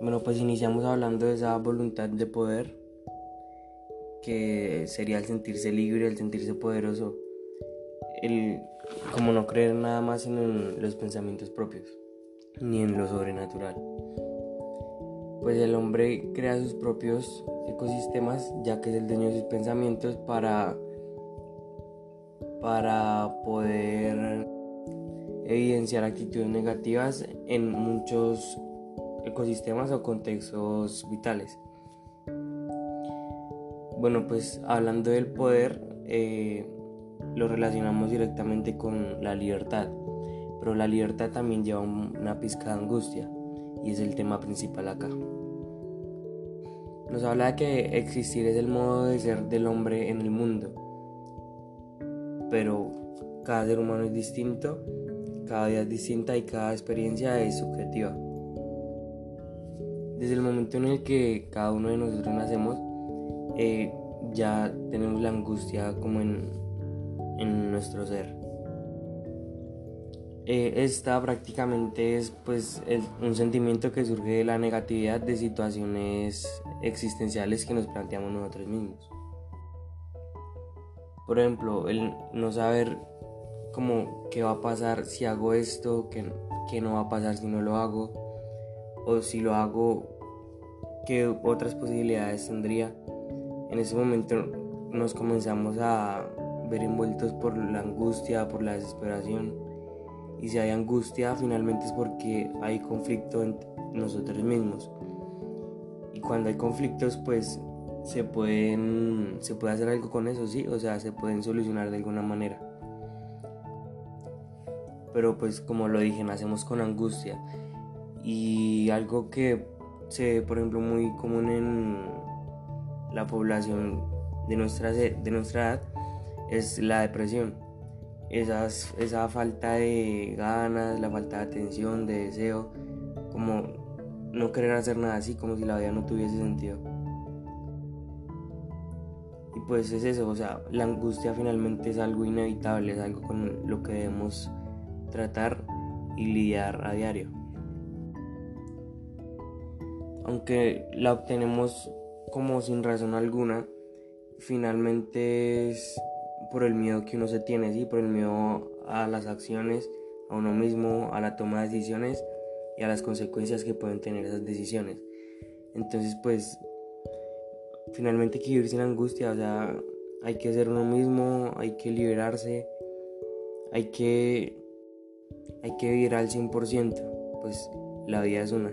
Bueno, pues iniciamos hablando de esa voluntad de poder, que sería el sentirse libre, el sentirse poderoso, el como no creer nada más en los pensamientos propios, ni en lo sobrenatural. Pues el hombre crea sus propios ecosistemas, ya que es el dueño de sus pensamientos, para, para poder evidenciar actitudes negativas en muchos ecosistemas o contextos vitales. Bueno, pues hablando del poder, eh, lo relacionamos directamente con la libertad, pero la libertad también lleva una pizca de angustia y es el tema principal acá. Nos habla de que existir es el modo de ser del hombre en el mundo, pero cada ser humano es distinto, cada día es distinta y cada experiencia es subjetiva. Desde el momento en el que cada uno de nosotros nacemos, eh, ya tenemos la angustia como en, en nuestro ser. Eh, esta prácticamente es pues un sentimiento que surge de la negatividad de situaciones existenciales que nos planteamos nosotros mismos. Por ejemplo, el no saber cómo qué va a pasar si hago esto, qué, qué no va a pasar si no lo hago, o si lo hago, qué otras posibilidades tendría. En ese momento nos comenzamos a ver envueltos por la angustia, por la desesperación. Y si hay angustia, finalmente es porque hay conflicto en nosotros mismos. Y cuando hay conflictos, pues se pueden se puede hacer algo con eso, sí, o sea, se pueden solucionar de alguna manera. Pero pues como lo dije, nacemos con angustia y algo que se ve, por ejemplo, muy común en la población de nuestra, de nuestra edad es la depresión. Esa falta de ganas, la falta de atención, de deseo, como no querer hacer nada así, como si la vida no tuviese sentido. Y pues es eso, o sea, la angustia finalmente es algo inevitable, es algo con lo que debemos tratar y lidiar a diario aunque la obtenemos como sin razón alguna, finalmente es por el miedo que uno se tiene, ¿sí? por el miedo a las acciones, a uno mismo, a la toma de decisiones y a las consecuencias que pueden tener esas decisiones. Entonces, pues, finalmente hay que vivir sin angustia, o sea, hay que ser uno mismo, hay que liberarse, hay que, hay que vivir al 100%, pues la vida es una.